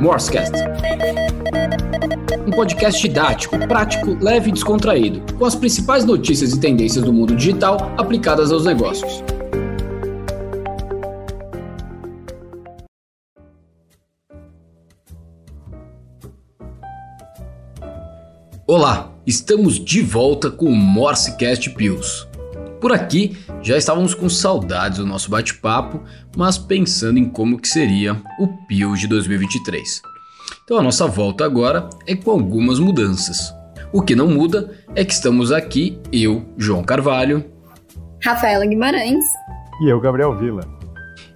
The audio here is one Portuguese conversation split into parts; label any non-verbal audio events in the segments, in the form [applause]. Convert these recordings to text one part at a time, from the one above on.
Morsecast. Um podcast didático, prático, leve e descontraído, com as principais notícias e tendências do mundo digital aplicadas aos negócios. Olá, estamos de volta com o Morsecast Pills. Por aqui já estávamos com saudades do nosso bate-papo, mas pensando em como que seria o Pills de 2023. Então a nossa volta agora é com algumas mudanças. O que não muda é que estamos aqui, eu, João Carvalho, Rafaela Guimarães e eu, Gabriel Vila.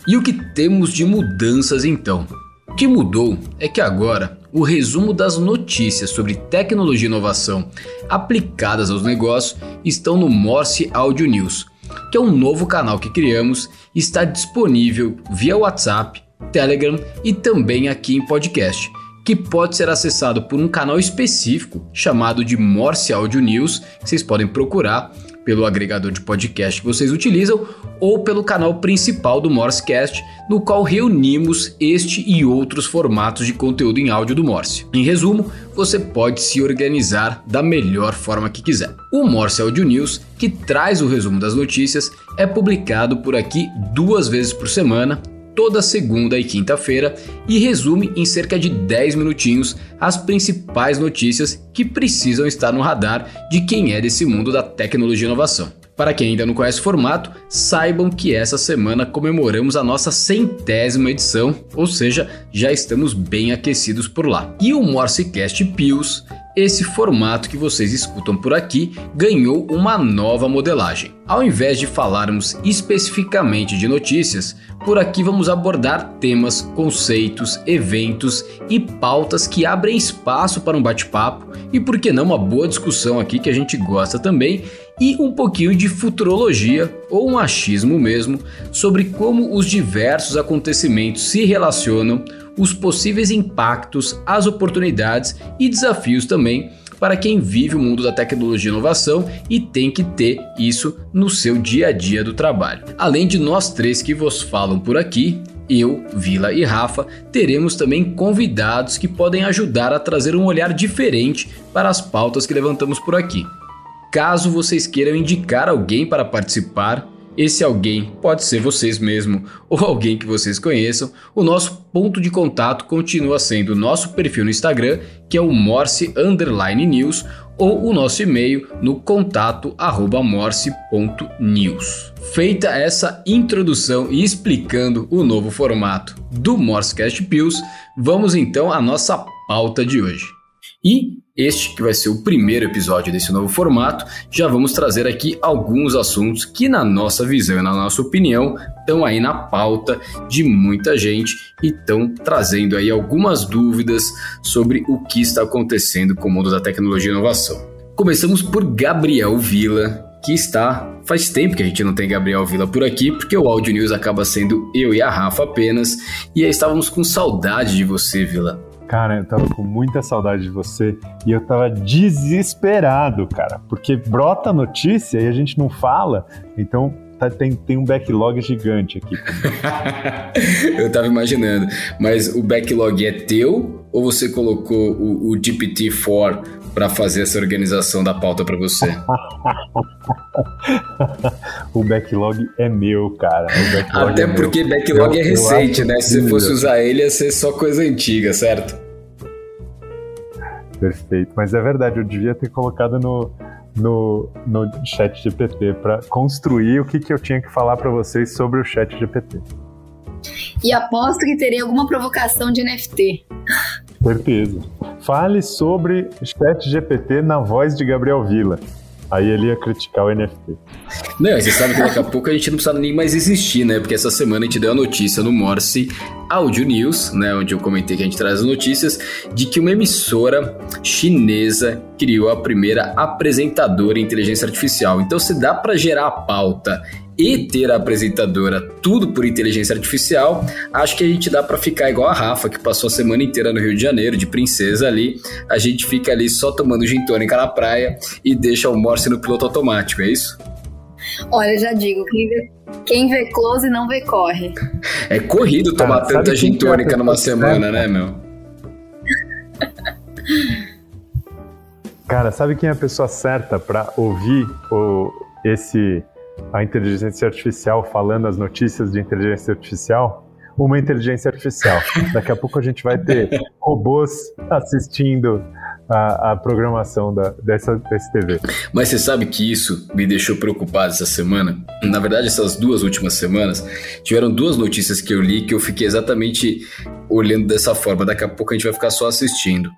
E o que temos de mudanças então? O que mudou é que agora o resumo das notícias sobre tecnologia e inovação aplicadas aos negócios estão no Morse Audio News, que é um novo canal que criamos e está disponível via WhatsApp, Telegram e também aqui em podcast, que pode ser acessado por um canal específico chamado de Morse Audio News, que vocês podem procurar pelo agregador de podcast que vocês utilizam ou pelo canal principal do Morsecast, no qual reunimos este e outros formatos de conteúdo em áudio do Morse. Em resumo, você pode se organizar da melhor forma que quiser. O Morse Audio News, que traz o resumo das notícias, é publicado por aqui duas vezes por semana toda segunda e quinta-feira e resume em cerca de 10 minutinhos as principais notícias que precisam estar no radar de quem é desse mundo da tecnologia e inovação. Para quem ainda não conhece o formato, saibam que essa semana comemoramos a nossa centésima edição, ou seja, já estamos bem aquecidos por lá. E o Morsecast Pios esse formato que vocês escutam por aqui ganhou uma nova modelagem. Ao invés de falarmos especificamente de notícias, por aqui vamos abordar temas, conceitos, eventos e pautas que abrem espaço para um bate-papo e, por que não, uma boa discussão aqui que a gente gosta também e um pouquinho de futurologia ou um achismo mesmo sobre como os diversos acontecimentos se relacionam os possíveis impactos, as oportunidades e desafios também para quem vive o mundo da tecnologia e inovação e tem que ter isso no seu dia a dia do trabalho. Além de nós três que vos falam por aqui, eu, Vila e Rafa, teremos também convidados que podem ajudar a trazer um olhar diferente para as pautas que levantamos por aqui. Caso vocês queiram indicar alguém para participar, esse alguém pode ser vocês mesmo [laughs] ou alguém que vocês conheçam. O nosso ponto de contato continua sendo o nosso perfil no Instagram, que é o Morse Underline News, ou o nosso e-mail no contato arroba morse.news. Feita essa introdução e explicando o novo formato do Morsecast Pills, vamos então à nossa pauta de hoje. E este, que vai ser o primeiro episódio desse novo formato, já vamos trazer aqui alguns assuntos que, na nossa visão e na nossa opinião, estão aí na pauta de muita gente e estão trazendo aí algumas dúvidas sobre o que está acontecendo com o mundo da tecnologia e inovação. Começamos por Gabriel Vila, que está. Faz tempo que a gente não tem Gabriel Vila por aqui, porque o Audio News acaba sendo eu e a Rafa apenas, e aí estávamos com saudade de você, Vila. Cara, eu tava com muita saudade de você e eu tava desesperado, cara, porque brota notícia e a gente não fala, então tá, tem, tem um backlog gigante aqui. [laughs] eu tava imaginando, mas o backlog é teu ou você colocou o, o GPT-4 para fazer essa organização da pauta para você? [laughs] o backlog é meu, cara. Até é porque meu. backlog eu, é recente, né? Se você fosse usar ele, ia ser só coisa antiga, certo? Perfeito. Mas é verdade, eu devia ter colocado no, no, no chat GPT para construir o que, que eu tinha que falar para vocês sobre o chat GPT. E aposto que teria alguma provocação de NFT. Certeza. Fale sobre chat GPT na voz de Gabriel Vila. Aí ele ia criticar o NFT. Não, você sabe que daqui a pouco a gente não precisa nem mais existir, né? Porque essa semana a gente deu a notícia no Morse Audio News, né? Onde eu comentei que a gente traz as notícias, de que uma emissora chinesa criou a primeira apresentadora em inteligência artificial. Então, se dá para gerar a pauta e ter a apresentadora tudo por inteligência artificial, acho que a gente dá para ficar igual a Rafa, que passou a semana inteira no Rio de Janeiro, de princesa ali. A gente fica ali só tomando gin tônica na praia e deixa o Morse no piloto automático, é isso? Olha, já digo, quem vê, quem vê close não vê corre. É corrido tomar Cara, tanta gin tônica numa semana, né, meu? Cara, sabe quem é a pessoa certa para ouvir o, esse a inteligência artificial falando as notícias de inteligência artificial? Uma inteligência artificial. Daqui a pouco a gente vai ter robôs assistindo a, a programação da, dessa, dessa TV. Mas você sabe que isso me deixou preocupado essa semana? Na verdade, essas duas últimas semanas, tiveram duas notícias que eu li que eu fiquei exatamente olhando dessa forma. Daqui a pouco a gente vai ficar só assistindo.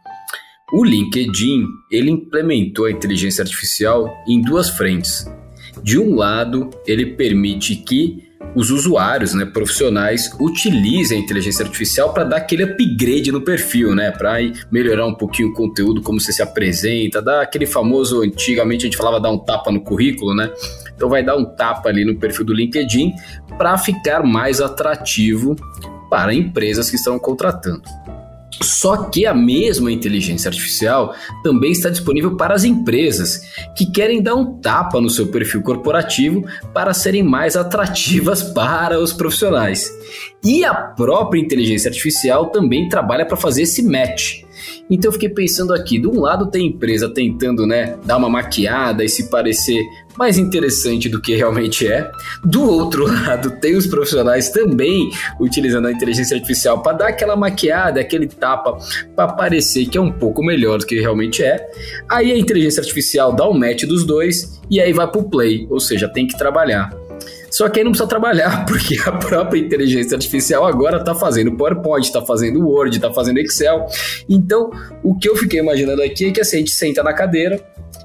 O LinkedIn, ele implementou a inteligência artificial em duas frentes. De um lado, ele permite que os usuários, né, profissionais, utilizem a inteligência artificial para dar aquele upgrade no perfil, né, para melhorar um pouquinho o conteúdo, como você se apresenta, dar aquele famoso, antigamente a gente falava dar um tapa no currículo, né? Então vai dar um tapa ali no perfil do LinkedIn para ficar mais atrativo para empresas que estão contratando. Só que a mesma inteligência artificial também está disponível para as empresas que querem dar um tapa no seu perfil corporativo para serem mais atrativas [laughs] para os profissionais. E a própria inteligência artificial também trabalha para fazer esse match. Então eu fiquei pensando aqui, de um lado tem empresa tentando, né, dar uma maquiada e se parecer mais interessante do que realmente é. Do outro [laughs] lado, tem os profissionais também utilizando a inteligência artificial para dar aquela maquiada, aquele tapa para parecer que é um pouco melhor do que realmente é. Aí a inteligência artificial dá o um match dos dois e aí vai pro play, ou seja, tem que trabalhar. Só que aí não precisa trabalhar, [laughs] porque a própria inteligência artificial agora está fazendo PowerPoint, está fazendo Word, está fazendo Excel. Então, o que eu fiquei imaginando aqui é que assim, a gente senta na cadeira,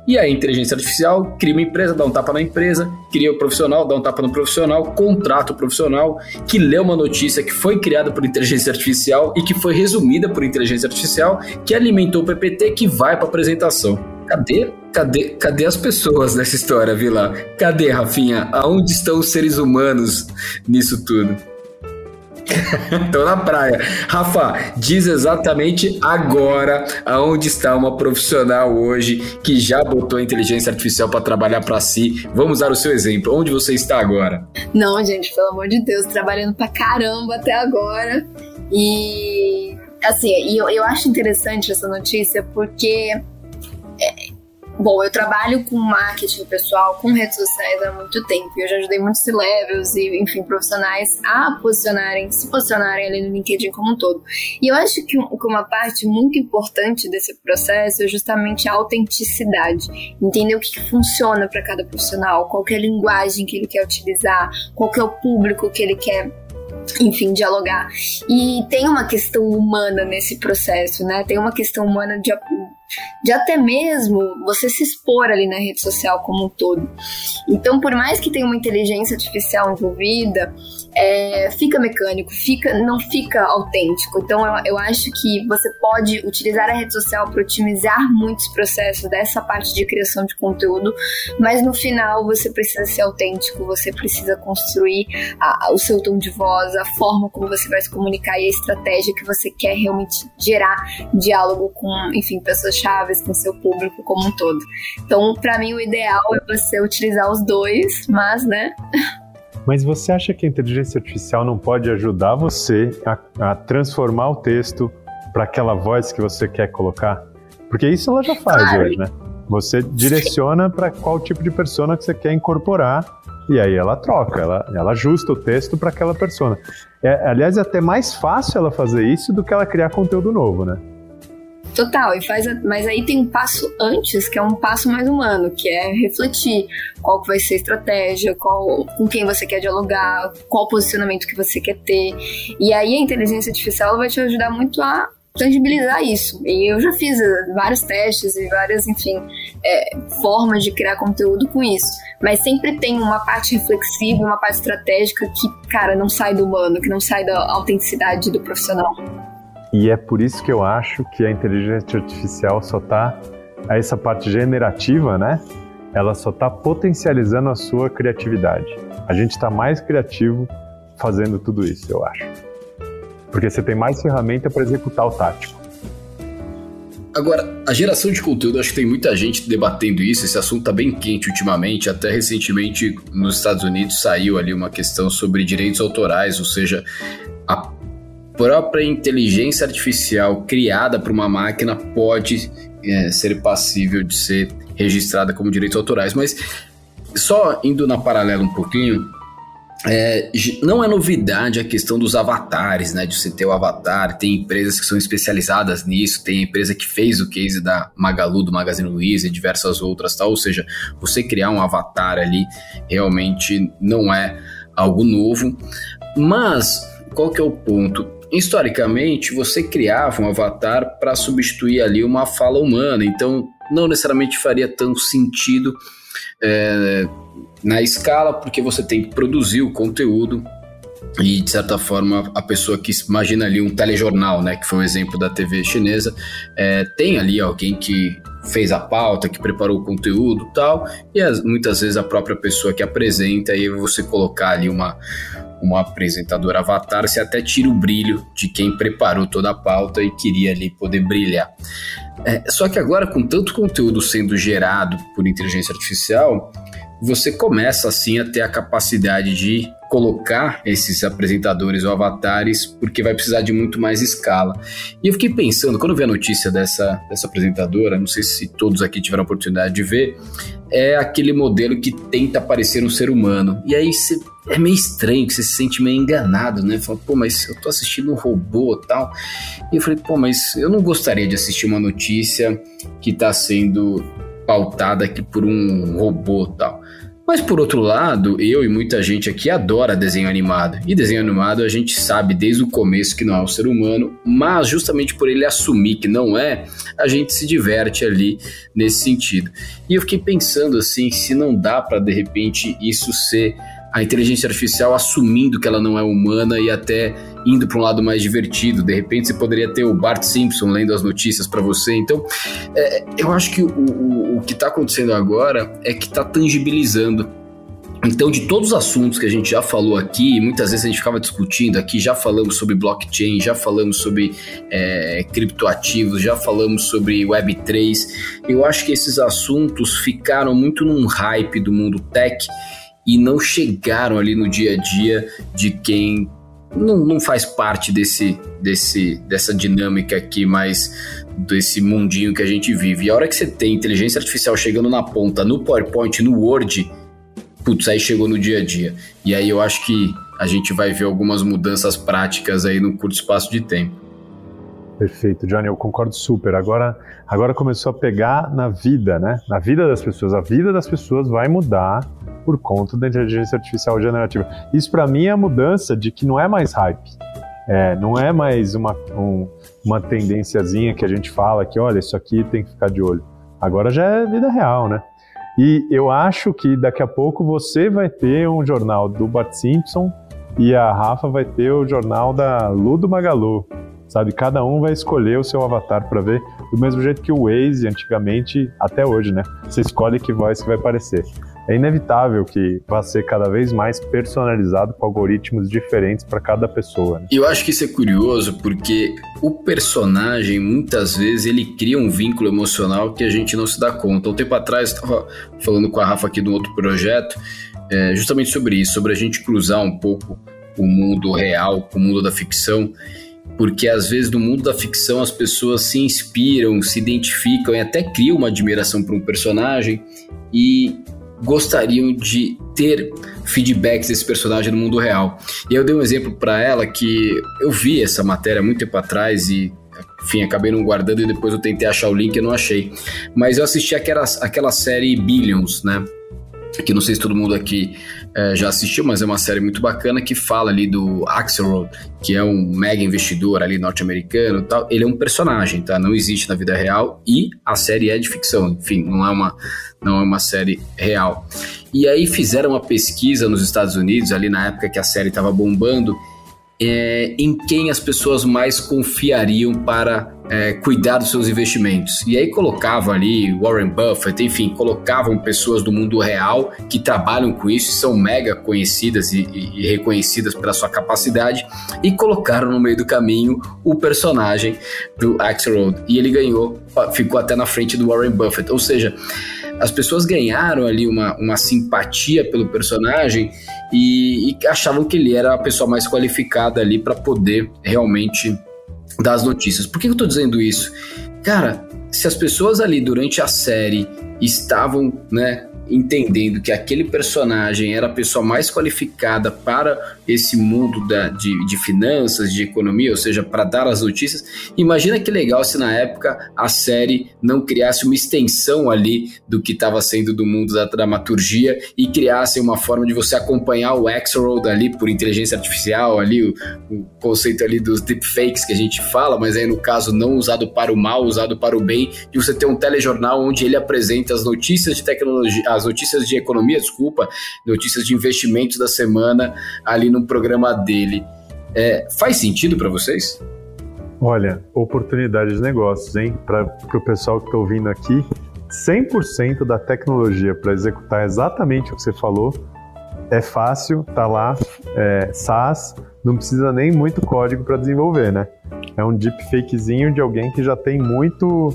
e a inteligência artificial cria uma empresa, dá um tapa na empresa, cria o profissional, dá um tapa no profissional, contrata o profissional que lê uma notícia que foi criada por inteligência artificial e que foi resumida por inteligência artificial, que alimentou o PPT que vai para a apresentação. Cadê, cadê, cadê as pessoas nessa história, Vila? Cadê, Rafinha? Aonde estão os seres humanos nisso tudo? [laughs] Tô na praia. Rafa, diz exatamente agora aonde está uma profissional hoje que já botou a inteligência artificial para trabalhar para si. Vamos dar o seu exemplo. Onde você está agora? Não, gente, pelo amor de Deus, trabalhando pra caramba até agora. E assim, eu, eu acho interessante essa notícia porque é, Bom, eu trabalho com marketing pessoal, com redes sociais há muito tempo. Eu já ajudei muitos levels e, enfim, profissionais a posicionarem, se posicionarem ali no LinkedIn como um todo. E eu acho que uma parte muito importante desse processo é justamente a autenticidade. Entender o que, que funciona para cada profissional, qual é a linguagem que ele quer utilizar, qual é o público que ele quer enfim, dialogar. E tem uma questão humana nesse processo, né? Tem uma questão humana de, de até mesmo você se expor ali na rede social como um todo. Então, por mais que tenha uma inteligência artificial envolvida, é, fica mecânico, fica, não fica autêntico. Então, eu, eu acho que você pode utilizar a rede social para otimizar muitos processos dessa parte de criação de conteúdo, mas no final você precisa ser autêntico, você precisa construir a, o seu tom de voz, a forma como você vai se comunicar e a estratégia que você quer realmente gerar diálogo com, enfim, pessoas chaves, com seu público como um todo. Então, para mim, o ideal é você utilizar os dois, mas, né? [laughs] Mas você acha que a inteligência artificial não pode ajudar você a, a transformar o texto para aquela voz que você quer colocar? Porque isso ela já faz claro. hoje, né? Você direciona para qual tipo de persona que você quer incorporar e aí ela troca, ela, ela ajusta o texto para aquela persona. É, aliás, é até mais fácil ela fazer isso do que ela criar conteúdo novo, né? Total, e faz a, mas aí tem um passo antes, que é um passo mais humano, que é refletir qual que vai ser a estratégia, qual, com quem você quer dialogar, qual posicionamento que você quer ter. E aí a inteligência artificial vai te ajudar muito a tangibilizar isso. E eu já fiz eh, vários testes e várias, enfim, é, formas de criar conteúdo com isso. Mas sempre tem uma parte reflexiva, uma parte estratégica que, cara, não sai do humano, que não sai da autenticidade do profissional. E é por isso que eu acho que a inteligência artificial só está, essa parte generativa, né? Ela só está potencializando a sua criatividade. A gente está mais criativo fazendo tudo isso, eu acho. Porque você tem mais ferramenta para executar o tático. Agora, a geração de conteúdo, acho que tem muita gente debatendo isso. Esse assunto está bem quente ultimamente. Até recentemente, nos Estados Unidos, saiu ali uma questão sobre direitos autorais, ou seja, a própria inteligência artificial criada por uma máquina pode é, ser passível de ser registrada como direitos autorais. Mas só indo na paralela um pouquinho, é, não é novidade a questão dos avatares, né? De você ter o avatar, tem empresas que são especializadas nisso, tem empresa que fez o case da Magalu, do Magazine Luiza e diversas outras, tal. Ou seja, você criar um avatar ali realmente não é algo novo. Mas qual que é o ponto? Historicamente, você criava um avatar para substituir ali uma fala humana, então não necessariamente faria tanto sentido é, na escala, porque você tem que produzir o conteúdo e de certa forma a pessoa que imagina ali um telejornal, né, que foi o exemplo da TV chinesa, é, tem ali alguém que fez a pauta, que preparou o conteúdo tal, e as, muitas vezes a própria pessoa que apresenta, e você colocar ali uma, uma apresentadora avatar, você até tira o brilho de quem preparou toda a pauta e queria ali poder brilhar. É, só que agora, com tanto conteúdo sendo gerado por inteligência artificial, você começa assim a ter a capacidade de colocar esses apresentadores ou avatares, porque vai precisar de muito mais escala. E eu fiquei pensando, quando eu vi a notícia dessa, dessa apresentadora, não sei se todos aqui tiveram a oportunidade de ver, é aquele modelo que tenta parecer um ser humano. E aí você, é meio estranho, que você se sente meio enganado, né? Fala, pô, mas eu tô assistindo um robô e tal. E eu falei, pô, mas eu não gostaria de assistir uma notícia que tá sendo pautada aqui por um robô tal. Mas por outro lado, eu e muita gente aqui adora desenho animado. E desenho animado a gente sabe desde o começo que não é um ser humano, mas justamente por ele assumir que não é, a gente se diverte ali nesse sentido. E eu fiquei pensando assim, se não dá para de repente isso ser a inteligência artificial assumindo que ela não é humana e até indo para um lado mais divertido. De repente você poderia ter o Bart Simpson lendo as notícias para você. Então, é, eu acho que o, o, o que está acontecendo agora é que está tangibilizando então, de todos os assuntos que a gente já falou aqui, muitas vezes a gente ficava discutindo aqui, já falamos sobre blockchain, já falamos sobre é, criptoativos, já falamos sobre Web3. Eu acho que esses assuntos ficaram muito num hype do mundo tech e não chegaram ali no dia a dia de quem não, não faz parte desse, desse, dessa dinâmica aqui mais desse mundinho que a gente vive. E a hora que você tem inteligência artificial chegando na ponta, no PowerPoint, no Word, putz, aí chegou no dia a dia. E aí eu acho que a gente vai ver algumas mudanças práticas aí no curto espaço de tempo. Perfeito, Johnny, eu concordo super. Agora, agora começou a pegar na vida, né? Na vida das pessoas. A vida das pessoas vai mudar por conta da inteligência artificial generativa. Isso para mim é a mudança de que não é mais hype. É, não é mais uma, um, uma tendênciazinha que a gente fala que, olha, isso aqui tem que ficar de olho. Agora já é vida real, né? E eu acho que daqui a pouco você vai ter um jornal do Bart Simpson e a Rafa vai ter o jornal da Ludo Magalu. Sabe, cada um vai escolher o seu avatar para ver, do mesmo jeito que o Waze antigamente, até hoje, né? Você escolhe que voz que vai aparecer é inevitável que vá ser cada vez mais personalizado com algoritmos diferentes para cada pessoa. Né? Eu acho que isso é curioso porque o personagem, muitas vezes, ele cria um vínculo emocional que a gente não se dá conta. Um tempo atrás, estava falando com a Rafa aqui de um outro projeto, é, justamente sobre isso, sobre a gente cruzar um pouco o mundo real com o mundo da ficção porque às vezes no mundo da ficção as pessoas se inspiram, se identificam e até criam uma admiração por um personagem e gostariam de ter feedbacks desse personagem no mundo real. E eu dei um exemplo para ela que eu vi essa matéria muito tempo atrás e enfim, acabei não guardando e depois eu tentei achar o link e não achei. Mas eu assisti aquela, aquela série Billions, né? Que não sei se todo mundo aqui é, já assistiu, mas é uma série muito bacana que fala ali do Axelrod, que é um mega investidor ali norte-americano tal. Ele é um personagem, tá? Não existe na vida real e a série é de ficção. Enfim, não é uma, não é uma série real. E aí fizeram uma pesquisa nos Estados Unidos, ali na época que a série estava bombando, é, em quem as pessoas mais confiariam para é, cuidar dos seus investimentos. E aí colocavam ali Warren Buffett, enfim, colocavam pessoas do mundo real que trabalham com isso, são mega conhecidas e, e, e reconhecidas pela sua capacidade, e colocaram no meio do caminho o personagem do Axelrod. E ele ganhou, ficou até na frente do Warren Buffett. Ou seja, as pessoas ganharam ali uma, uma simpatia pelo personagem e, e achavam que ele era a pessoa mais qualificada ali para poder realmente dar as notícias. Por que eu tô dizendo isso? Cara, se as pessoas ali durante a série estavam, né, entendendo que aquele personagem era a pessoa mais qualificada para esse mundo da, de, de finanças, de economia, ou seja, para dar as notícias. Imagina que legal se na época a série não criasse uma extensão ali do que estava sendo do mundo da dramaturgia e criasse uma forma de você acompanhar o Axelrod ali por inteligência artificial, ali o, o conceito ali dos deepfakes que a gente fala, mas aí no caso não usado para o mal, usado para o bem, de você ter um telejornal onde ele apresenta as notícias de tecnologia, as notícias de economia, desculpa, notícias de investimentos da semana ali no programa dele. É, faz sentido para vocês? Olha, oportunidade de negócios, hein? Para o pessoal que está ouvindo aqui, 100% da tecnologia para executar exatamente o que você falou é fácil, tá lá, é, SaaS, não precisa nem muito código para desenvolver, né? É um deepfakezinho de alguém que já tem muito,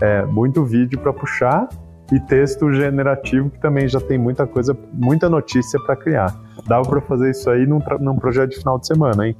é, muito vídeo para puxar e texto generativo que também já tem muita coisa, muita notícia para criar. Dava para fazer isso aí num, num projeto de final de semana, hein?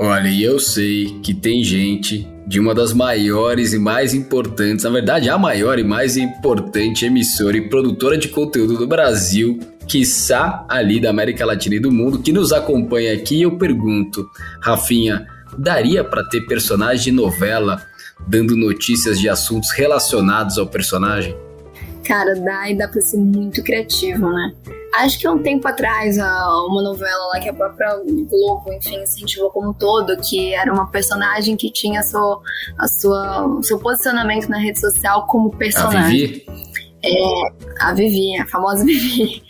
Olha, e eu sei que tem gente de uma das maiores e mais importantes, na verdade, a maior e mais importante emissora e produtora de conteúdo do Brasil, quiçá ali da América Latina e do mundo, que nos acompanha aqui. Eu pergunto, Rafinha, daria para ter personagem de novela dando notícias de assuntos relacionados ao personagem? Cara, dá e dá pra ser muito criativo, né? Acho que há um tempo atrás, uma novela lá que a própria Globo, enfim, incentivou como um todo, que era uma personagem que tinha a sua, a sua, seu posicionamento na rede social como personagem. A Vivi? É, a Vivi, a famosa [laughs] Vivi.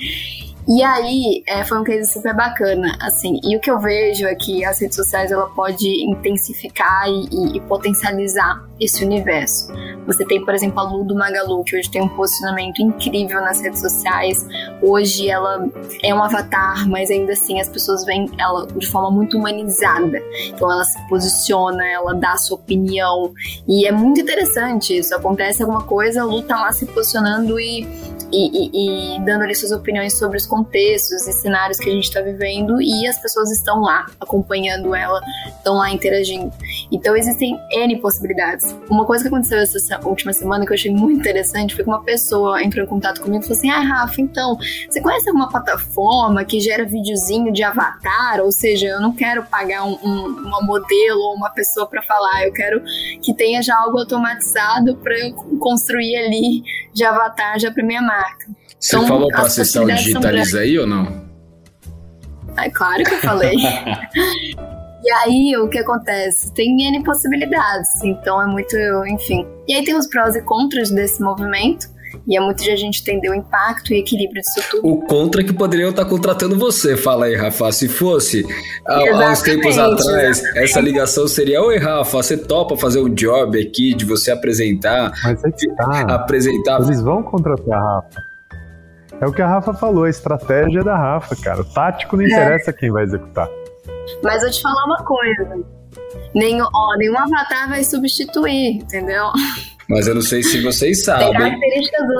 E aí, é, foi um case super bacana, assim, e o que eu vejo é que as redes sociais, ela pode intensificar e, e, e potencializar esse universo. Você tem, por exemplo, a Lu do Magalu, que hoje tem um posicionamento incrível nas redes sociais. Hoje ela é um avatar, mas ainda assim as pessoas veem ela de forma muito humanizada. Então ela se posiciona, ela dá a sua opinião. E é muito interessante isso. Acontece alguma coisa, a Lu tá lá se posicionando e e, e, dando ali suas opiniões sobre os contextos e cenários que a gente está vivendo e as pessoas estão lá acompanhando ela, estão lá interagindo. Então existem N possibilidades. Uma coisa que aconteceu essa última semana que eu achei muito interessante foi que uma pessoa entrou em contato comigo e falou assim: Ah, Rafa, então, você conhece alguma plataforma que gera videozinho de avatar? Ou seja, eu não quero pagar um, um, uma modelo ou uma pessoa para falar, eu quero que tenha já algo automatizado para eu construir ali de avatar já para minha marca. Você então, falou para acessar o Digitaliza aí ou não? É claro que eu falei. [laughs] E aí, o que acontece? Tem N possibilidades, então é muito, enfim. E aí tem os prós e contras desse movimento. E é muito de a gente entender o impacto e equilíbrio disso tudo. O contra é que poderiam estar contratando você, fala aí, Rafa. Se fosse há uns tempos atrás, essa ligação seria: Oi, Rafa, você topa fazer um job aqui de você apresentar? Mas é que tá. Apresentar. Eles vão contratar a Rafa. É o que a Rafa falou, a estratégia é da Rafa, cara. O tático não é. interessa é. quem vai executar. Mas eu te falar uma coisa. Nenhum, ó, nenhum avatar vai substituir, entendeu? Mas eu não sei se vocês sabem.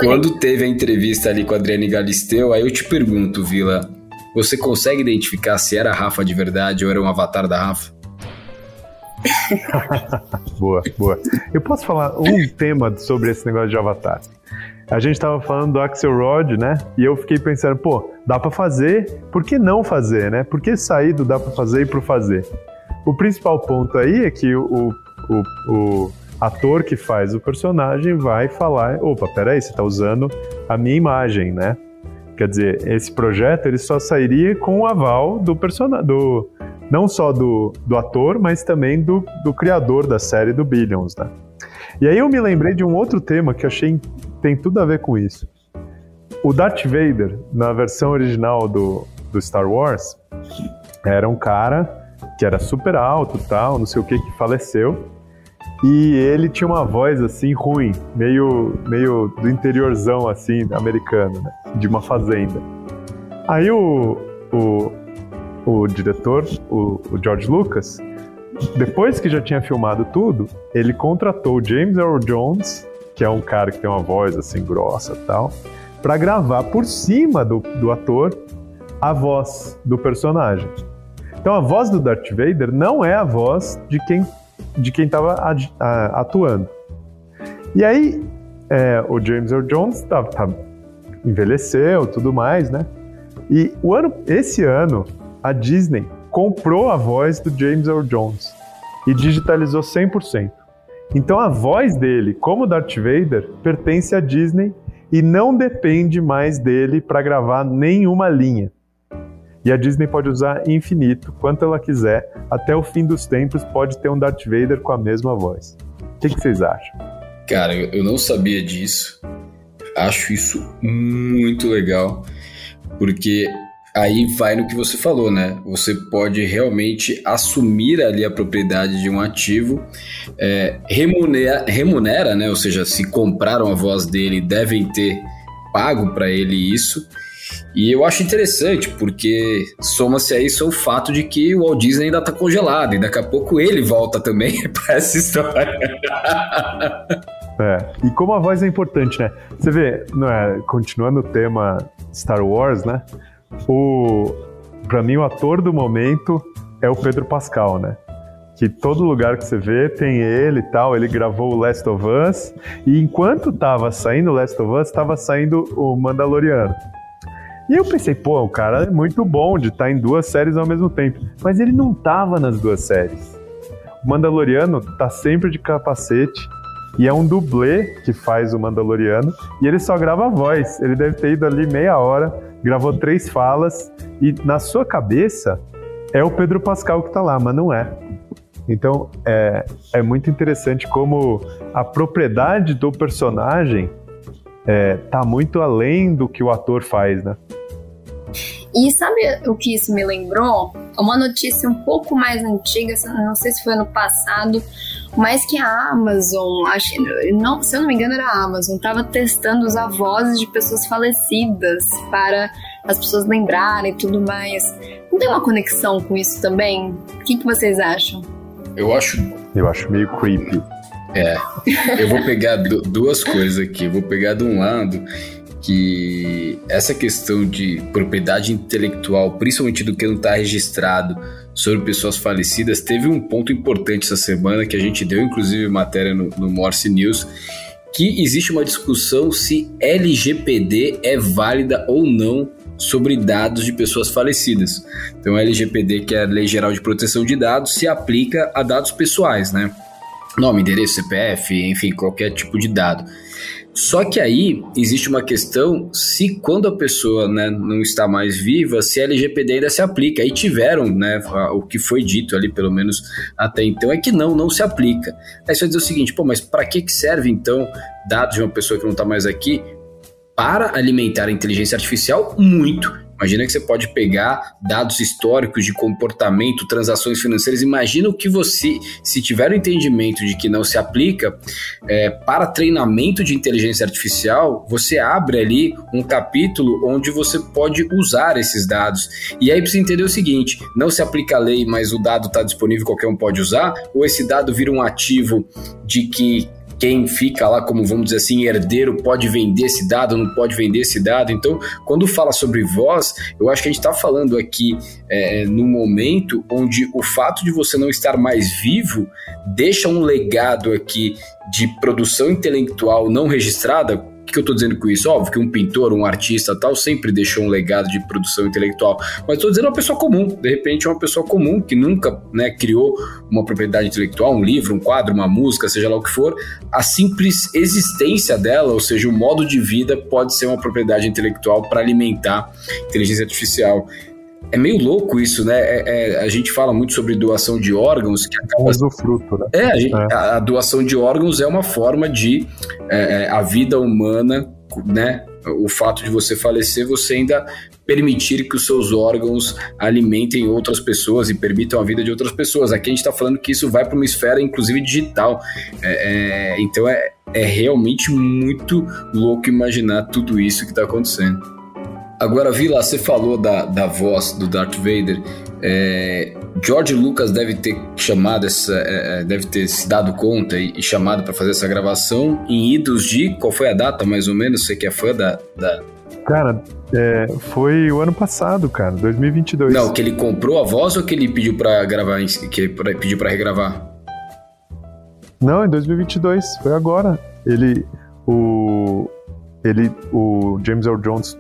Quando teve a entrevista ali com a Adriane Galisteu, aí eu te pergunto, Vila, você consegue identificar se era a Rafa de verdade ou era um avatar da Rafa? [laughs] boa, boa. Eu posso falar um tema sobre esse negócio de avatar. A gente estava falando do Axelrod, né? E eu fiquei pensando, pô, dá para fazer, por que não fazer, né? Por que sair do dá para fazer e pro fazer? O principal ponto aí é que o, o, o ator que faz o personagem vai falar, opa, peraí, você está usando a minha imagem, né? Quer dizer, esse projeto ele só sairia com o aval do personagem, do, não só do, do ator, mas também do, do criador da série do Billions, né? E aí eu me lembrei de um outro tema que achei tem tudo a ver com isso. O Darth Vader, na versão original do, do Star Wars, era um cara que era super alto tal, não sei o que, que faleceu. E ele tinha uma voz assim ruim, meio, meio do interiorzão assim, americano, né? de uma fazenda. Aí o, o, o diretor, o, o George Lucas, depois que já tinha filmado tudo, ele contratou o James Earl Jones que é um cara que tem uma voz assim grossa tal, para gravar por cima do, do ator a voz do personagem. Então a voz do Darth Vader não é a voz de quem de quem estava atuando. E aí é, o James Earl Jones tá, tá, envelheceu, tudo mais, né? E o ano, esse ano a Disney comprou a voz do James Earl Jones e digitalizou 100%. Então a voz dele, como Darth Vader, pertence à Disney e não depende mais dele para gravar nenhuma linha. E a Disney pode usar infinito, quanto ela quiser, até o fim dos tempos pode ter um Darth Vader com a mesma voz. O que, que vocês acham? Cara, eu não sabia disso. Acho isso muito legal, porque aí vai no que você falou, né? Você pode realmente assumir ali a propriedade de um ativo, é, remunera, remunera, né? Ou seja, se compraram a voz dele, devem ter pago para ele isso. E eu acho interessante, porque soma-se a isso o fato de que o Walt Disney ainda tá congelado, e daqui a pouco ele volta também [laughs] para essa história. É, e como a voz é importante, né? Você vê, não é, continuando o tema Star Wars, né? O, pra mim, o ator do momento é o Pedro Pascal, né? Que todo lugar que você vê tem ele e tal. Ele gravou o Last of Us. E enquanto tava saindo o Last of Us, tava saindo o Mandaloriano. E eu pensei, pô, o cara é muito bom de estar tá em duas séries ao mesmo tempo. Mas ele não tava nas duas séries. O Mandaloriano tá sempre de capacete. E é um dublê que faz o Mandaloriano. E ele só grava a voz. Ele deve ter ido ali meia hora gravou três falas e na sua cabeça é o Pedro Pascal que está lá, mas não é. Então é, é muito interessante como a propriedade do personagem é, tá muito além do que o ator faz, né? E sabe o que isso me lembrou? Uma notícia um pouco mais antiga, não sei se foi ano passado, mas que a Amazon, acho, não, se eu não me engano era a Amazon, estava testando usar vozes de pessoas falecidas para as pessoas lembrarem e tudo mais. Não tem uma conexão com isso também? O que, que vocês acham? Eu acho. Eu acho meio creepy. É. Eu vou pegar duas coisas aqui. Eu vou pegar de um lado que essa questão de propriedade intelectual, principalmente do que não está registrado sobre pessoas falecidas, teve um ponto importante essa semana que a gente deu, inclusive, matéria no, no Morse News, que existe uma discussão se LGPD é válida ou não sobre dados de pessoas falecidas. Então, LGPD, que é a Lei Geral de Proteção de Dados, se aplica a dados pessoais, né? Nome, endereço, CPF, enfim, qualquer tipo de dado. Só que aí existe uma questão se quando a pessoa né, não está mais viva, se a LGPD ainda se aplica. Aí tiveram, né, o que foi dito ali, pelo menos até então, é que não, não se aplica. Aí você vai dizer o seguinte, pô, mas para que serve então dados de uma pessoa que não está mais aqui? Para alimentar a inteligência artificial, muito. Imagina que você pode pegar dados históricos de comportamento, transações financeiras. Imagina o que você, se tiver o entendimento de que não se aplica é, para treinamento de inteligência artificial, você abre ali um capítulo onde você pode usar esses dados. E aí precisa entender o seguinte: não se aplica a lei, mas o dado está disponível, qualquer um pode usar, ou esse dado vira um ativo de que quem fica lá como, vamos dizer assim, herdeiro pode vender esse dado, não pode vender esse dado. Então, quando fala sobre voz, eu acho que a gente está falando aqui é, no momento onde o fato de você não estar mais vivo deixa um legado aqui de produção intelectual não registrada, que, eu estou dizendo com isso? Óbvio que um pintor, um artista tal, sempre deixou um legado de produção intelectual. Mas estou dizendo uma pessoa comum. De repente, é uma pessoa comum que nunca né, criou uma propriedade intelectual, um livro, um quadro, uma música, seja lá o que for. A simples existência dela, ou seja, o modo de vida, pode ser uma propriedade intelectual para alimentar inteligência artificial é meio louco isso, né? É, é, a gente fala muito sobre doação de órgãos. Que acaba... o fruto, né? É, a, gente, é. A, doação de órgãos é uma forma de é, é, a vida humana, né? O fato de você falecer, você ainda permitir que os seus órgãos alimentem outras pessoas e permitam a vida de outras pessoas. Aqui a gente está falando que isso vai para uma esfera, inclusive digital. É, então é, é realmente muito louco imaginar tudo isso que está acontecendo. Agora, Vila, você falou da, da voz do Darth Vader. É, George Lucas deve ter chamado essa, é, é deve ter se dado conta e, e chamado para fazer essa gravação em idos de qual foi a data mais ou menos? Você que é fã da, da... Cara, é, foi o ano passado, cara, 2022. Não, que ele comprou a voz ou que ele pediu para gravar, que pra, pediu para regravar? Não, em 2022, foi agora. Ele, o, ele, o James Earl Jones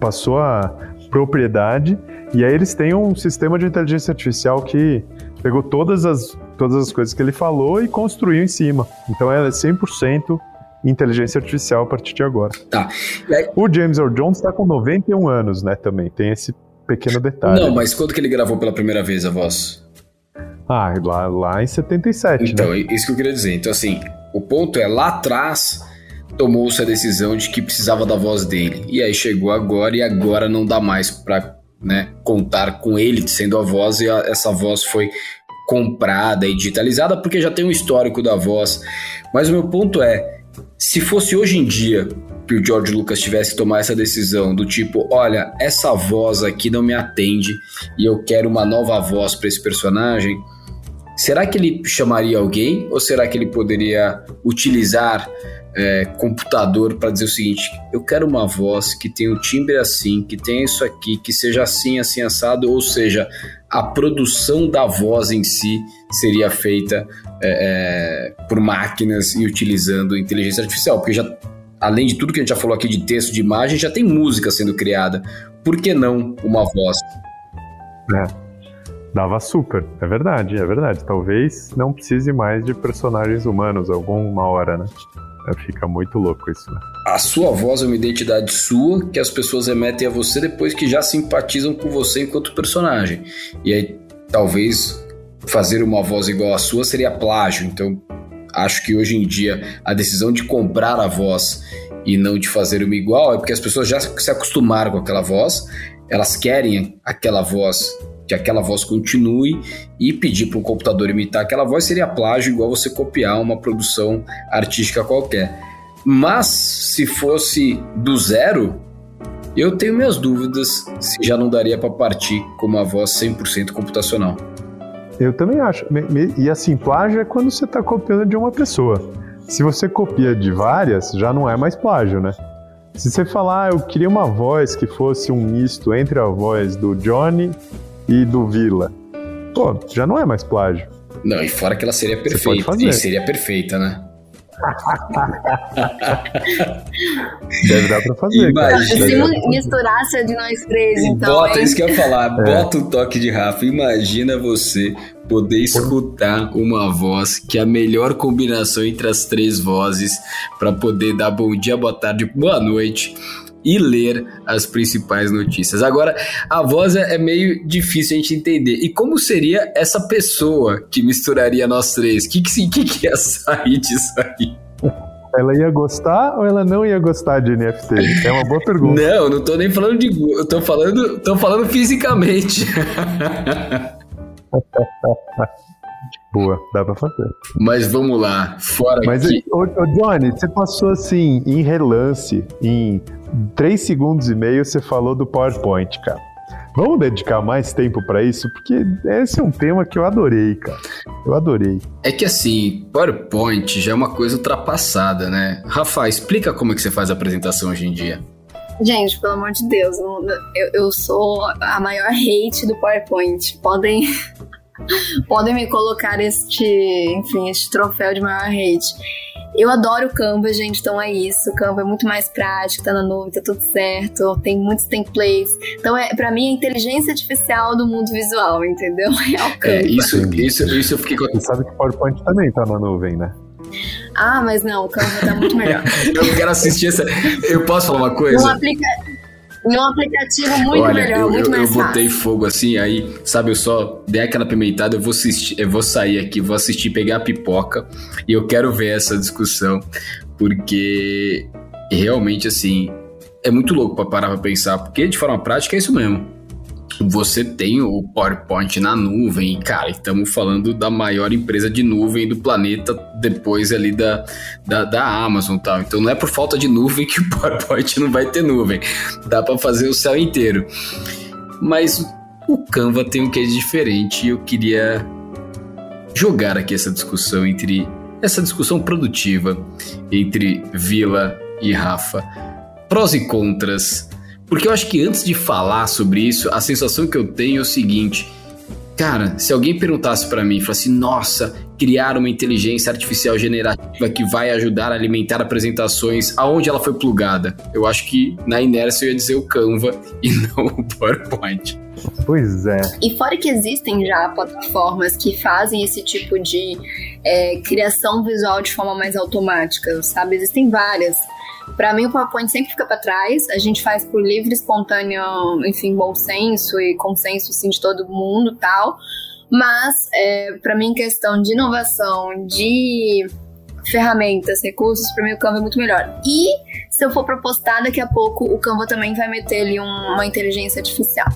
passou a propriedade e aí eles têm um sistema de inteligência artificial que pegou todas as, todas as coisas que ele falou e construiu em cima. Então ela é 100% inteligência artificial a partir de agora. Tá. Aí... O James Earl Jones está com 91 anos, né, também. Tem esse pequeno detalhe. Não, mas quando que ele gravou pela primeira vez a voz? Ah, lá, lá em 77, Então, né? isso que eu queria dizer. Então, assim, o ponto é, lá atrás tomou-se a decisão de que precisava da voz dele. E aí chegou agora e agora não dá mais para né, contar com ele sendo a voz e a, essa voz foi comprada e digitalizada porque já tem um histórico da voz. Mas o meu ponto é, se fosse hoje em dia que o George Lucas tivesse que tomar essa decisão do tipo, olha, essa voz aqui não me atende e eu quero uma nova voz para esse personagem, será que ele chamaria alguém ou será que ele poderia utilizar é, computador para dizer o seguinte: eu quero uma voz que tenha o timbre assim, que tenha isso aqui, que seja assim, assim, assado, ou seja, a produção da voz em si seria feita é, é, por máquinas e utilizando inteligência artificial, porque já além de tudo que a gente já falou aqui de texto, de imagem, já tem música sendo criada. Por que não uma voz? É. Dava super, é verdade, é verdade. Talvez não precise mais de personagens humanos alguma hora, né? Fica muito louco isso, né? A sua voz é uma identidade sua que as pessoas remetem a você depois que já simpatizam com você enquanto personagem. E aí, talvez fazer uma voz igual à sua seria plágio. Então, acho que hoje em dia a decisão de comprar a voz e não de fazer uma igual é porque as pessoas já se acostumaram com aquela voz, elas querem aquela voz que aquela voz continue e pedir para um computador imitar aquela voz seria plágio, igual você copiar uma produção artística qualquer. Mas se fosse do zero, eu tenho minhas dúvidas se já não daria para partir com uma voz 100% computacional. Eu também acho. E assim, plágio é quando você está copiando de uma pessoa. Se você copia de várias, já não é mais plágio, né? Se você falar, ah, eu queria uma voz que fosse um misto entre a voz do Johnny e do Vila. Pô, já não é mais plágio. Não, e fora que ela seria perfeita. E seria perfeita, né? [laughs] Deve dar pra fazer. Imagina. Se misturasse a de nós três, então. Bota hein? isso que eu ia falar. [laughs] É. Bota o toque de Rafa. Imagina você poder escutar uma voz que é a melhor combinação entre as três vozes para poder dar bom dia, boa tarde, boa noite e ler as principais notícias. Agora, a voz é, meio difícil a gente entender. E como seria essa pessoa que misturaria nós três? O que, que, que, que ia sair disso aí? Ela ia gostar ou ela não ia gostar de NFT? É uma boa pergunta. [laughs] Não, não tô nem falando de. Eu tô falando, tô falando fisicamente. [laughs] Boa, dá pra fazer. Mas vamos lá, fora Mas, aqui. Ô, ô, Johnny, você passou assim, em relance, em três segundos e meio, você falou do PowerPoint, cara. Vamos dedicar mais tempo para isso, porque esse é um tema que eu adorei, cara. Eu adorei. É que assim, PowerPoint já é uma coisa ultrapassada, né? Rafa, explica como é que você faz a apresentação hoje em dia. Gente, pelo amor de Deus, eu, eu sou a maior hate do PowerPoint. Podem [laughs] podem me colocar este, enfim, este troféu de maior hate. Eu adoro o Canva, gente, então é isso. O Canva é muito mais prático, tá na nuvem, tá tudo certo, tem muitos templates. Então, é, para mim, é a inteligência artificial do mundo visual, entendeu? [laughs] É o Canva. É, isso, isso, isso eu fiquei com... Você sabe que o PowerPoint também tá na nuvem, né? Ah, mas não, o Canva tá muito melhor. [laughs] eu quero assistir essa. Eu posso falar uma coisa? Um, aplica... um aplicativo muito Olha, melhor, eu, muito eu, mais eu botei fogo assim, aí, sabe, eu só dei aquela pimentada, eu vou assistir, eu vou sair aqui, vou assistir, pegar a pipoca e eu quero ver essa discussão, porque realmente, assim, é muito louco para parar pra pensar, porque de forma prática é isso mesmo você tem o PowerPoint na nuvem, e, cara, estamos falando da maior empresa de nuvem do planeta, depois ali da, da, da Amazon tal. Então não é por falta de nuvem que o [laughs] PowerPoint não vai ter nuvem. Dá para fazer o céu inteiro. Mas o Canva tem um que é diferente e eu queria jogar aqui essa discussão entre essa discussão produtiva entre Vila e Rafa. Prós e contras. Porque eu acho que antes de falar sobre isso, a sensação que eu tenho é o seguinte: Cara, se alguém perguntasse para mim, falasse, nossa, criar uma inteligência artificial generativa que vai ajudar a alimentar apresentações, aonde ela foi plugada? Eu acho que na inércia eu ia dizer o Canva e [laughs] não o PowerPoint. Pois é. E fora que existem já plataformas que fazem esse tipo de é, criação visual de forma mais automática, sabe? Existem várias. Para mim, o PowerPoint sempre fica para trás. A gente faz por livre, espontâneo, enfim, bom senso e consenso assim, de todo mundo tal. Mas, é, para mim, questão de inovação, de ferramentas, recursos, para mim o Canva é muito melhor. E se eu for para postar daqui a pouco, o Canva também vai meter ali um, uma inteligência artificial.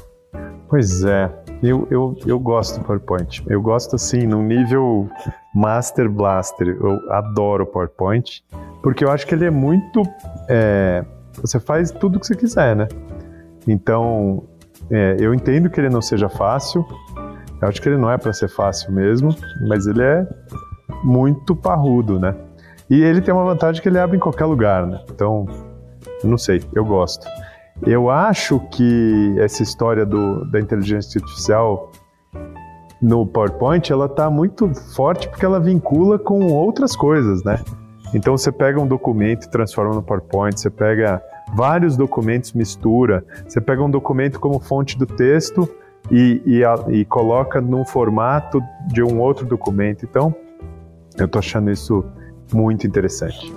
Pois é, eu, eu, eu gosto do PowerPoint. Eu gosto assim, num nível Master Blaster. Eu adoro o PowerPoint, porque eu acho que ele é muito. É, você faz tudo o que você quiser, né? Então, é, eu entendo que ele não seja fácil. Eu acho que ele não é para ser fácil mesmo, mas ele é muito parrudo, né? E ele tem uma vantagem que ele abre em qualquer lugar, né? Então, não sei, eu gosto. Eu acho que essa história do, da inteligência artificial no PowerPoint, ela está muito forte porque ela vincula com outras coisas, né? Então você pega um documento e transforma no PowerPoint, você pega vários documentos, mistura, você pega um documento como fonte do texto e, e, a, e coloca num formato de um outro documento. Então, eu estou achando isso muito interessante.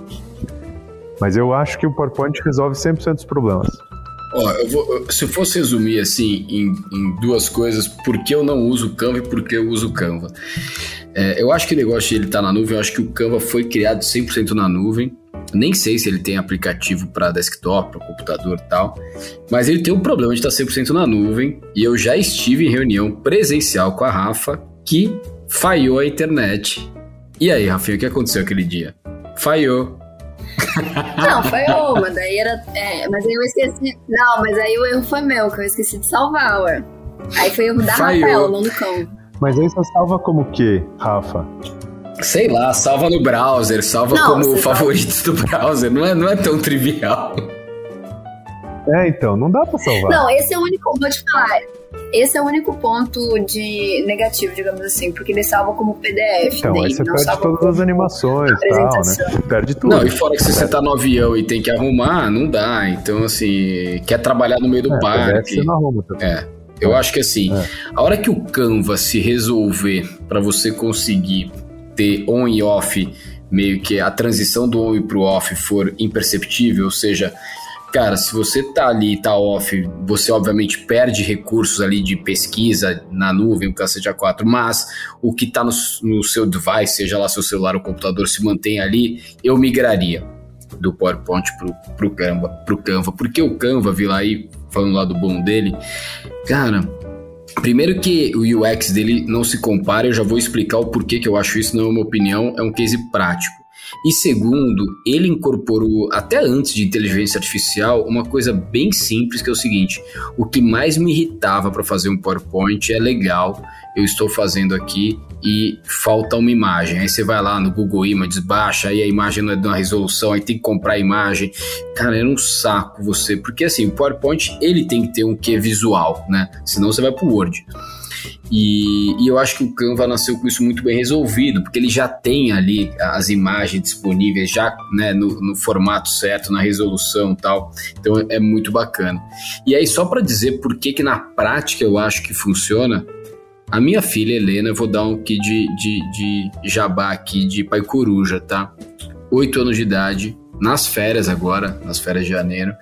Mas eu acho que o PowerPoint resolve 100% dos problemas. Ó, eu vou, se eu fosse resumir assim em, em, duas coisas, por que eu não uso o Canva e por que eu uso o Canva. É, eu acho que o negócio de ele estar tá na nuvem, eu acho que o Canva foi criado 100% na nuvem. Nem sei se ele tem aplicativo para desktop, para computador e tal, mas ele tem um problema de estar 100% na nuvem. E eu já estive em reunião presencial com a Rafa que falhou a internet. E aí, Rafinha, o que aconteceu aquele dia? Falhou. Não, foi uma, daí era. É, mas aí eu esqueci. Não, mas aí o erro foi meu, que eu esqueci de salvar, ué. Aí foi erro da Falhou. Rafael, não do cão. Mas aí você salva como que, Rafa? Sei lá, salva no browser, salva não, como favoritos salva... do browser, não é, não é tão trivial. É, então, não dá pra salvar. Não, esse é o único, vou te falar, esse é o único ponto de negativo, digamos assim, porque ele salva como PDF. Então, aí você perde todas as animações e tal, né? Perde tudo. Não, e fora que se você tá no avião e tem que arrumar, não dá. Então, assim, quer trabalhar no meio do é, parque. Você não arruma também. É. Eu acho que assim, é. a hora que o Canva se resolver para você conseguir ter on e off, meio que a transição do on para o off for imperceptível, ou seja, cara, se você tá ali tá off, você obviamente perde recursos ali de pesquisa na nuvem, o cacete A4, mas o que tá no, no seu device, seja lá seu celular ou computador, se mantém ali, eu migraria do PowerPoint pro, pro, Canva, pro Canva. Porque o Canva, vi lá aí, falando lá do bom dele, cara, Primeiro que o UX dele não se compara, eu já vou explicar o porquê que eu acho isso, não é uma opinião, é um case prático. E segundo, ele incorporou, até antes de inteligência artificial, uma coisa bem simples que é o seguinte: o que mais me irritava para fazer um PowerPoint é legal, eu estou fazendo aqui e falta uma imagem. Aí você vai lá no Google Images, baixa, aí a imagem não é de uma resolução, aí tem que comprar a imagem. Cara, é um saco você, porque assim, o PowerPoint ele tem que ter um quê visual, né? Senão você vai pro Word. E, e, eu acho que o Canva nasceu com isso muito bem resolvido, porque ele já tem ali as imagens disponíveis, já né, no, no formato certo, na resolução tal. Então é, é muito bacana. E aí, só para dizer por que, que na prática eu acho que funciona, a minha filha Helena, eu vou dar um aqui de, de, de jabá aqui de pai coruja, tá? Oito anos de idade, nas férias agora, nas férias de janeiro.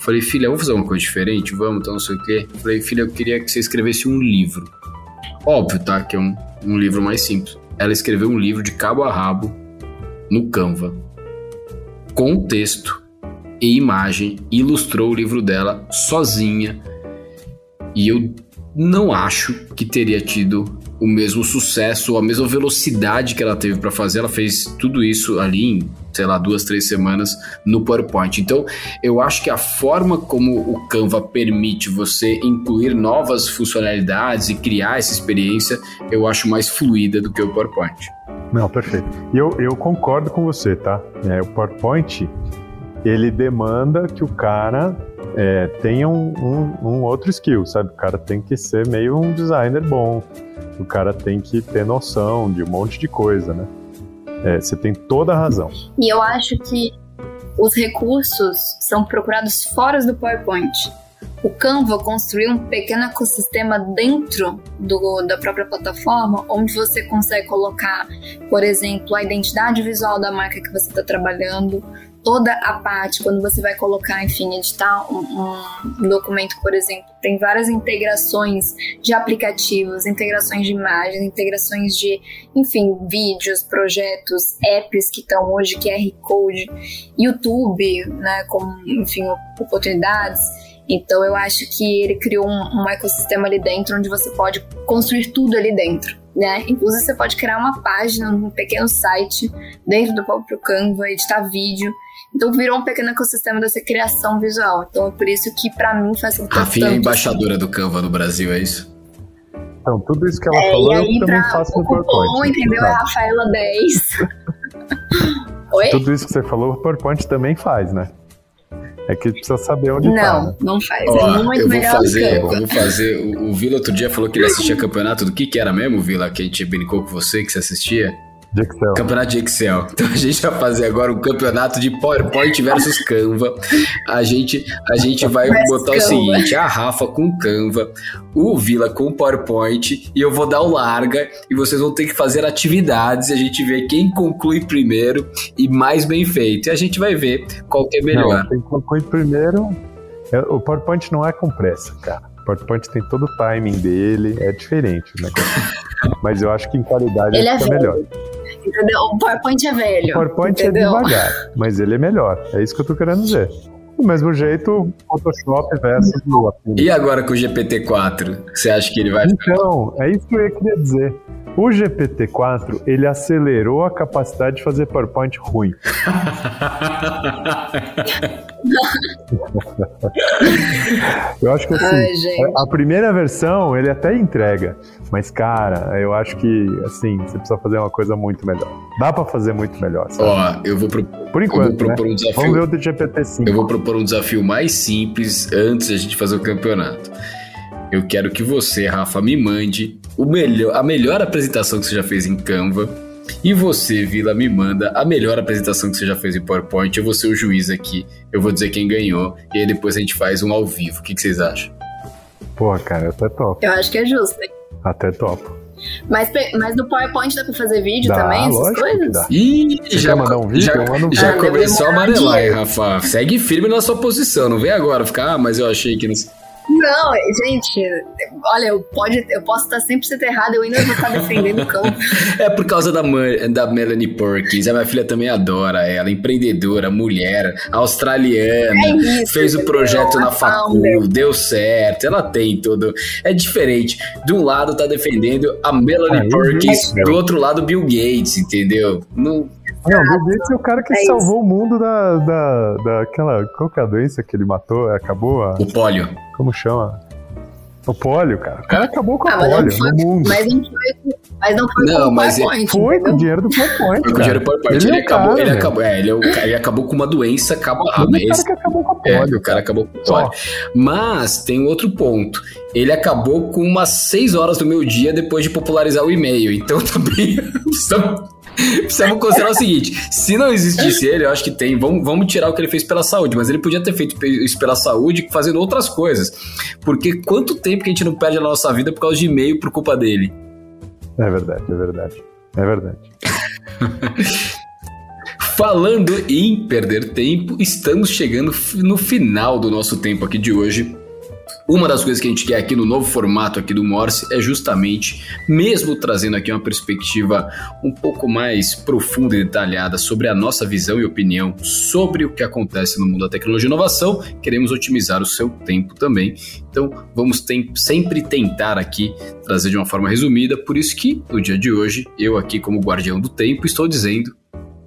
Falei, filha, vamos fazer uma coisa diferente? Vamos, então não sei o quê. Falei, filha, eu queria que você escrevesse um livro. Óbvio, tá? Que é um, um livro mais simples. Ela escreveu um livro de cabo a rabo no Canva, com texto e imagem, ilustrou o livro dela sozinha. E eu não acho que teria tido o mesmo sucesso, a mesma velocidade que ela teve para fazer. Ela fez tudo isso ali em, sei lá, duas, três semanas no PowerPoint. Então, eu acho que a forma como o Canva permite você incluir novas funcionalidades e criar essa experiência, eu acho mais fluida do que o PowerPoint. Não, perfeito. E eu, eu concordo com você, tá? É, o PowerPoint, ele demanda que o cara é, tenha um, um, um, outro skill, sabe? O cara tem que ser meio um designer bom, o cara tem que ter noção de um monte de coisa, né? É, você tem toda a razão. E eu acho que os recursos são procurados fora do PowerPoint. O Canva construiu um pequeno ecossistema dentro do, da própria plataforma, onde você consegue colocar, por exemplo, a identidade visual da marca que você está trabalhando, toda a parte, quando você vai colocar, enfim, editar um, um, documento, por exemplo, tem várias integrações de aplicativos, integrações de imagens, integrações de, enfim, vídeos, projetos, apps que estão hoje, QR Code, YouTube, né, como, enfim, oportunidades. Então eu acho que ele criou um, um ecossistema ali dentro onde você pode construir tudo ali dentro. Né? Inclusive você pode criar uma página, um pequeno site dentro do próprio Canva, editar vídeo. Então virou um pequeno ecossistema dessa criação visual. Então é por isso que para mim faz muito Rafinha é embaixadora do Canva no Brasil, é isso? Então, tudo isso que ela é, falou, eu também faço no PowerPoint. entendeu? É Rafaela 10. [laughs] Oi? Tudo isso que você falou, o PowerPoint também faz, né? É que precisa saber onde não, tá. Não, não faz. Ó, é muito eu vou fazer, eu vou fazer. O, o Vila outro dia falou que ele assistia [laughs] campeonato do que que era mesmo, Vila, que a gente brincou com você que você assistia? De Excel. Campeonato de Excel. [laughs] Então a gente vai fazer agora um campeonato de PowerPoint versus Canva. A gente, a gente vai botar Canva. o seguinte: a Rafa com Canva, o Vila com PowerPoint, e eu vou dar o larga, e vocês vão ter que fazer atividades, e a gente vê quem conclui primeiro e mais bem feito. E a gente vai ver qual que é melhor. Não, quem conclui primeiro. É, o PowerPoint não é com pressa, cara. O PowerPoint tem todo o timing dele, é diferente, né? [laughs] Mas eu acho que em qualidade ele é melhor. Entendeu? O PowerPoint é velho. O PowerPoint é entendeu? é devagar, mas ele é melhor. É isso que eu tô querendo dizer. Do mesmo jeito, Photoshop versus Lua. E agora com o GPT-4? Você acha que ele vai Então, é isso que eu queria dizer. O GPT-4, ele acelerou a capacidade de fazer PowerPoint ruim. [laughs] eu acho que assim, Ai, a primeira versão ele até entrega, mas cara, eu acho que assim, você precisa fazer uma coisa muito melhor. Dá para fazer muito melhor. Sabe? Ó, eu vou pro... por enquanto, né? um desafio... vamos ver o do GPT-5. Eu vou propor um desafio mais simples antes da gente fazer o campeonato. Eu quero que você, Rafa, me mande o melhor, a melhor apresentação que você já fez em Canva. E você, Vila, me manda a melhor apresentação que você já fez em PowerPoint. Eu vou ser o juiz aqui. Eu vou dizer quem ganhou. E aí depois a gente faz um ao vivo. O que, que vocês acham? Porra, cara, até top. Eu acho que é justo. Hein? Até top. Mas, mas no PowerPoint dá pra fazer vídeo dá, também, essas coisas? Ih, já, mandar um vídeo? Já, um já começou a amarelar, hein, Rafa? Segue firme na sua posição, não vem agora ficar, ah, mas eu achei que não. Não, gente, olha, eu, pode, eu posso estar sempre sendo errado, eu ainda vou estar defendendo o campo. [laughs] É por causa da, da Melanie Perkins, a minha filha também adora ela, empreendedora, mulher, australiana, é isso, fez o projeto na facul, deu certo, ela tem tudo. É diferente. De um lado tá defendendo a Melanie Perkins, do outro lado Bill Gates, entendeu? Não não, Bill Gates é o cara que é salvou isso. o mundo da, da, daquela. Qual que é a doença que ele matou? Acabou a. O pólio. Como chama? O pólio, cara. O cara acabou com ah, a pólio foi, no mundo. Mas não foi, mas não foi não, com mas o PowerPoint. Foi com o dinheiro do PowerPoint. Foi com o dinheiro do PowerPoint. Ele, ele, é acabou, cara, ele, acabou, é, ele, é ele, acabou com uma doença cabalada. Ele é o cara que acabou com a pólio. É, o cara acabou com o pólio. Mas tem outro ponto. Ele acabou com umas 6 horas do meu dia depois de popularizar o e-mail. Então também. [laughs] [laughs] Precisamos considerar o seguinte: se não existisse ele, eu acho que tem. Vamos, vamos tirar o que ele fez pela saúde, mas ele podia ter feito isso pela saúde fazendo outras coisas. Porque quanto tempo que a gente não perde a nossa vida por causa de e-mail por culpa dele? É verdade, é verdade. É verdade. [laughs] Falando em perder tempo, estamos chegando no final do nosso tempo aqui de hoje. Uma das coisas que a gente quer aqui no novo formato aqui do Morse é justamente, mesmo trazendo aqui uma perspectiva um pouco mais profunda e detalhada sobre a nossa visão e opinião sobre o que acontece no mundo da tecnologia e inovação, queremos otimizar o seu tempo também. Então, vamos tem, sempre tentar aqui trazer de uma forma resumida, por isso que no dia de hoje, eu aqui como guardião do tempo estou dizendo,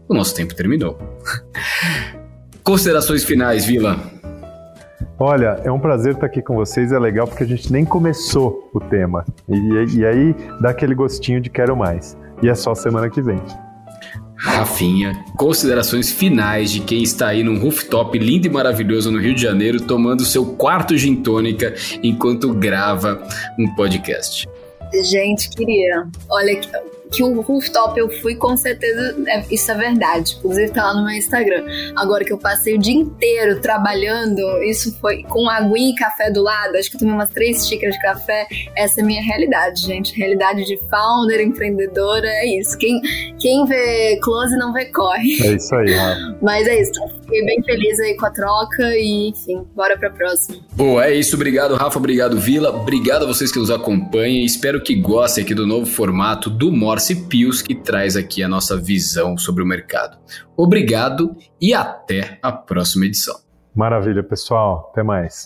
o nosso tempo terminou. [laughs] Considerações finais, Vila. Olha, é um prazer estar aqui com vocês. É legal porque a gente nem começou o tema. E, e aí dá aquele gostinho de quero mais. E é só semana que vem. Rafinha, considerações finais de quem está aí num rooftop lindo e maravilhoso no Rio de Janeiro, tomando seu quarto gin tônica enquanto grava um podcast. Gente, queria. Olha, que o rooftop eu fui, com certeza, é, isso é verdade. Inclusive tá lá no meu Instagram. Agora que eu passei o dia inteiro trabalhando, isso foi com aguinha e café do lado. Acho que eu tomei umas três xícaras de café. Essa é a minha realidade, gente. Realidade de founder, empreendedora, é isso. Quem, quem vê close não vê corre. É isso aí, Rafa. [laughs] Mas é isso. Fiquei bem feliz aí com a troca e, enfim, bora pra próxima. Boa, é isso. Obrigado, Rafa. Obrigado, Vila. Obrigado a vocês que nos acompanham. Espero que gostem aqui do novo formato do Morse Pius, que traz aqui a nossa visão sobre o mercado. Obrigado e até a próxima edição. Maravilha, pessoal. Até mais.